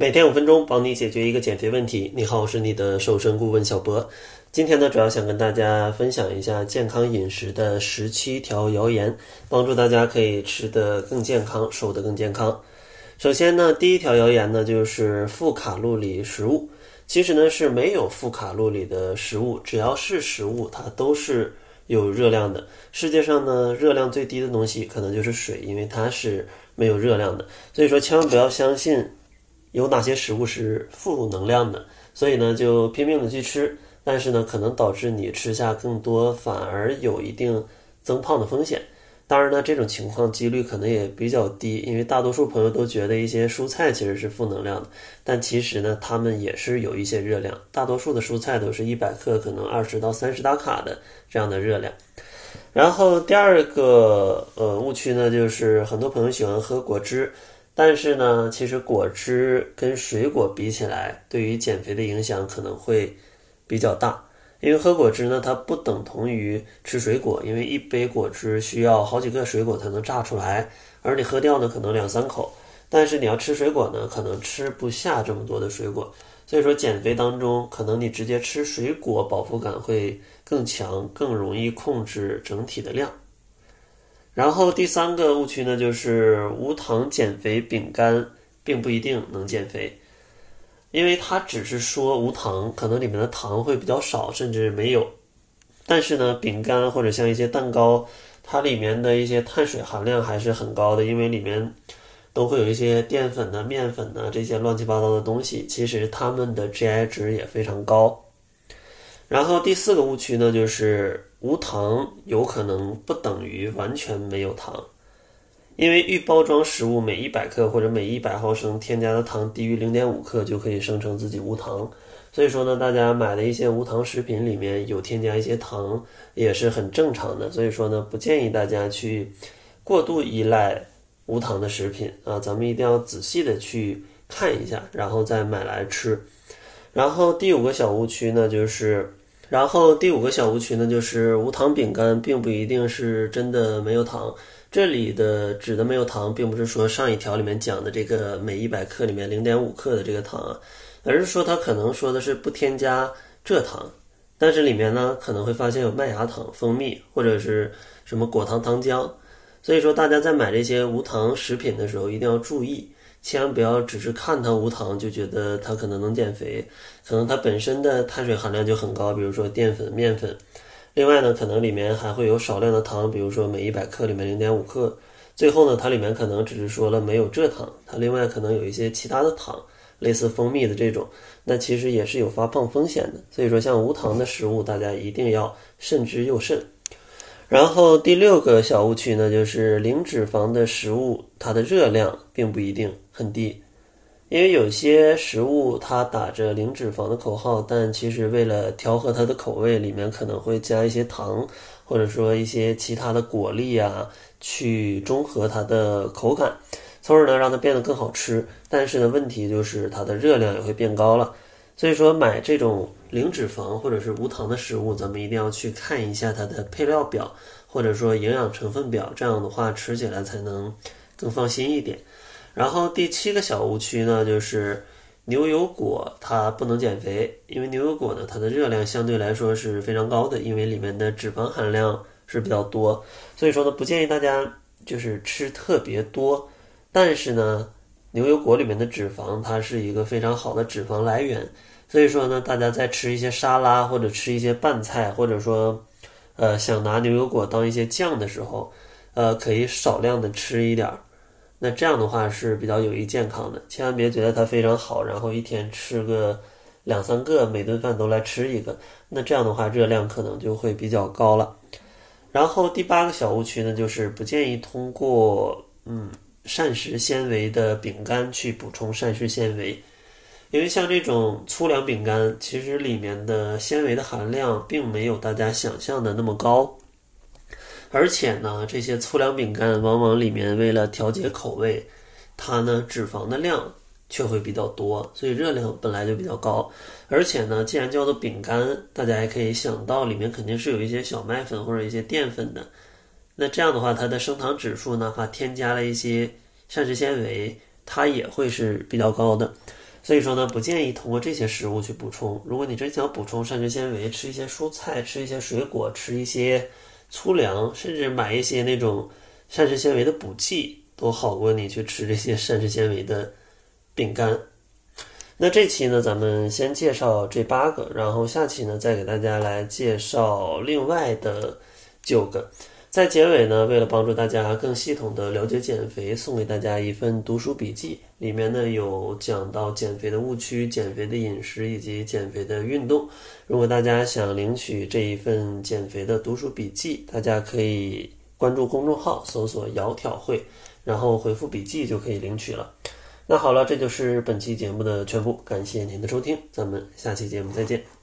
每天五分钟，帮你解决一个减肥问题。你好，我是你的瘦身顾问小博。今天呢，主要想跟大家分享一下健康饮食的十七条谣言，帮助大家可以吃得更健康，瘦得更健康。首先呢，第一条谣言呢，就是负卡路里食物。其实呢，是没有负卡路里的食物，只要是食物，它都是有热量的。世界上呢，热量最低的东西可能就是水，因为它是没有热量的。所以说，千万不要相信。有哪些食物是负能量的？所以呢，就拼命的去吃，但是呢，可能导致你吃下更多，反而有一定增胖的风险。当然呢，这种情况几率可能也比较低，因为大多数朋友都觉得一些蔬菜其实是负能量的，但其实呢，它们也是有一些热量。大多数的蔬菜都是一百克可能二十到三十大卡的这样的热量。然后第二个呃误区呢，就是很多朋友喜欢喝果汁。但是呢，其实果汁跟水果比起来，对于减肥的影响可能会比较大。因为喝果汁呢，它不等同于吃水果，因为一杯果汁需要好几个水果才能榨出来，而你喝掉呢，可能两三口。但是你要吃水果呢，可能吃不下这么多的水果。所以说，减肥当中，可能你直接吃水果，饱腹感会更强，更容易控制整体的量。然后第三个误区呢，就是无糖减肥饼干并不一定能减肥，因为它只是说无糖，可能里面的糖会比较少，甚至没有。但是呢，饼干或者像一些蛋糕，它里面的一些碳水含量还是很高的，因为里面都会有一些淀粉呢、面粉呢这些乱七八糟的东西，其实它们的 GI 值也非常高。然后第四个误区呢，就是无糖有可能不等于完全没有糖，因为预包装食物每一百克或者每一百毫升添加的糖低于零点五克就可以声称自己无糖，所以说呢，大家买的一些无糖食品里面有添加一些糖也是很正常的，所以说呢，不建议大家去过度依赖无糖的食品。啊，咱们一定要仔细的去看一下，然后再买来吃。然后第五个小误区呢，就是。然后第五个小误区呢，就是无糖饼干并不一定是真的没有糖。这里的指的没有糖，并不是说上一条里面讲的这个每一百克里面零点五克的这个糖啊，而是说它可能说的是不添加蔗糖，但是里面呢可能会发现有麦芽糖、蜂蜜或者是什么果糖糖浆。所以说大家在买这些无糖食品的时候一定要注意。千万不要只是看它无糖就觉得它可能能减肥，可能它本身的碳水含量就很高，比如说淀粉、面粉。另外呢，可能里面还会有少量的糖，比如说每一百克里面零点五克。最后呢，它里面可能只是说了没有蔗糖，它另外可能有一些其他的糖，类似蜂蜜的这种，那其实也是有发胖风险的。所以说，像无糖的食物，大家一定要慎之又慎。然后第六个小误区呢，就是零脂肪的食物，它的热量并不一定很低，因为有些食物它打着零脂肪的口号，但其实为了调和它的口味，里面可能会加一些糖，或者说一些其他的果粒啊，去中和它的口感，从而呢让它变得更好吃。但是呢，问题就是它的热量也会变高了。所以说，买这种零脂肪或者是无糖的食物，咱们一定要去看一下它的配料表，或者说营养成分表，这样的话吃起来才能更放心一点。然后第七个小误区呢，就是牛油果它不能减肥，因为牛油果呢它的热量相对来说是非常高的，因为里面的脂肪含量是比较多，所以说呢不建议大家就是吃特别多，但是呢。牛油果里面的脂肪，它是一个非常好的脂肪来源，所以说呢，大家在吃一些沙拉或者吃一些拌菜，或者说，呃，想拿牛油果当一些酱的时候，呃，可以少量的吃一点儿，那这样的话是比较有益健康的，千万别觉得它非常好，然后一天吃个两三个，每顿饭都来吃一个，那这样的话热量可能就会比较高了。然后第八个小误区呢，就是不建议通过，嗯。膳食纤维的饼干去补充膳食纤维，因为像这种粗粮饼干，其实里面的纤维的含量并没有大家想象的那么高，而且呢，这些粗粮饼干往往里面为了调节口味，它呢脂肪的量却会比较多，所以热量本来就比较高。而且呢，既然叫做饼干，大家也可以想到里面肯定是有一些小麦粉或者一些淀粉的。那这样的话，它的升糖指数哪怕添加了一些膳食纤维，它也会是比较高的。所以说呢，不建议通过这些食物去补充。如果你真想补充膳食纤维，吃一些蔬菜，吃一些水果，吃一些粗粮，甚至买一些那种膳食纤维的补剂，都好过你去吃这些膳食纤维的饼干。那这期呢，咱们先介绍这八个，然后下期呢，再给大家来介绍另外的九个。在结尾呢，为了帮助大家更系统的了解减肥，送给大家一份读书笔记，里面呢有讲到减肥的误区、减肥的饮食以及减肥的运动。如果大家想领取这一份减肥的读书笔记，大家可以关注公众号，搜索“窈窕会”，然后回复“笔记”就可以领取了。那好了，这就是本期节目的全部，感谢您的收听，咱们下期节目再见。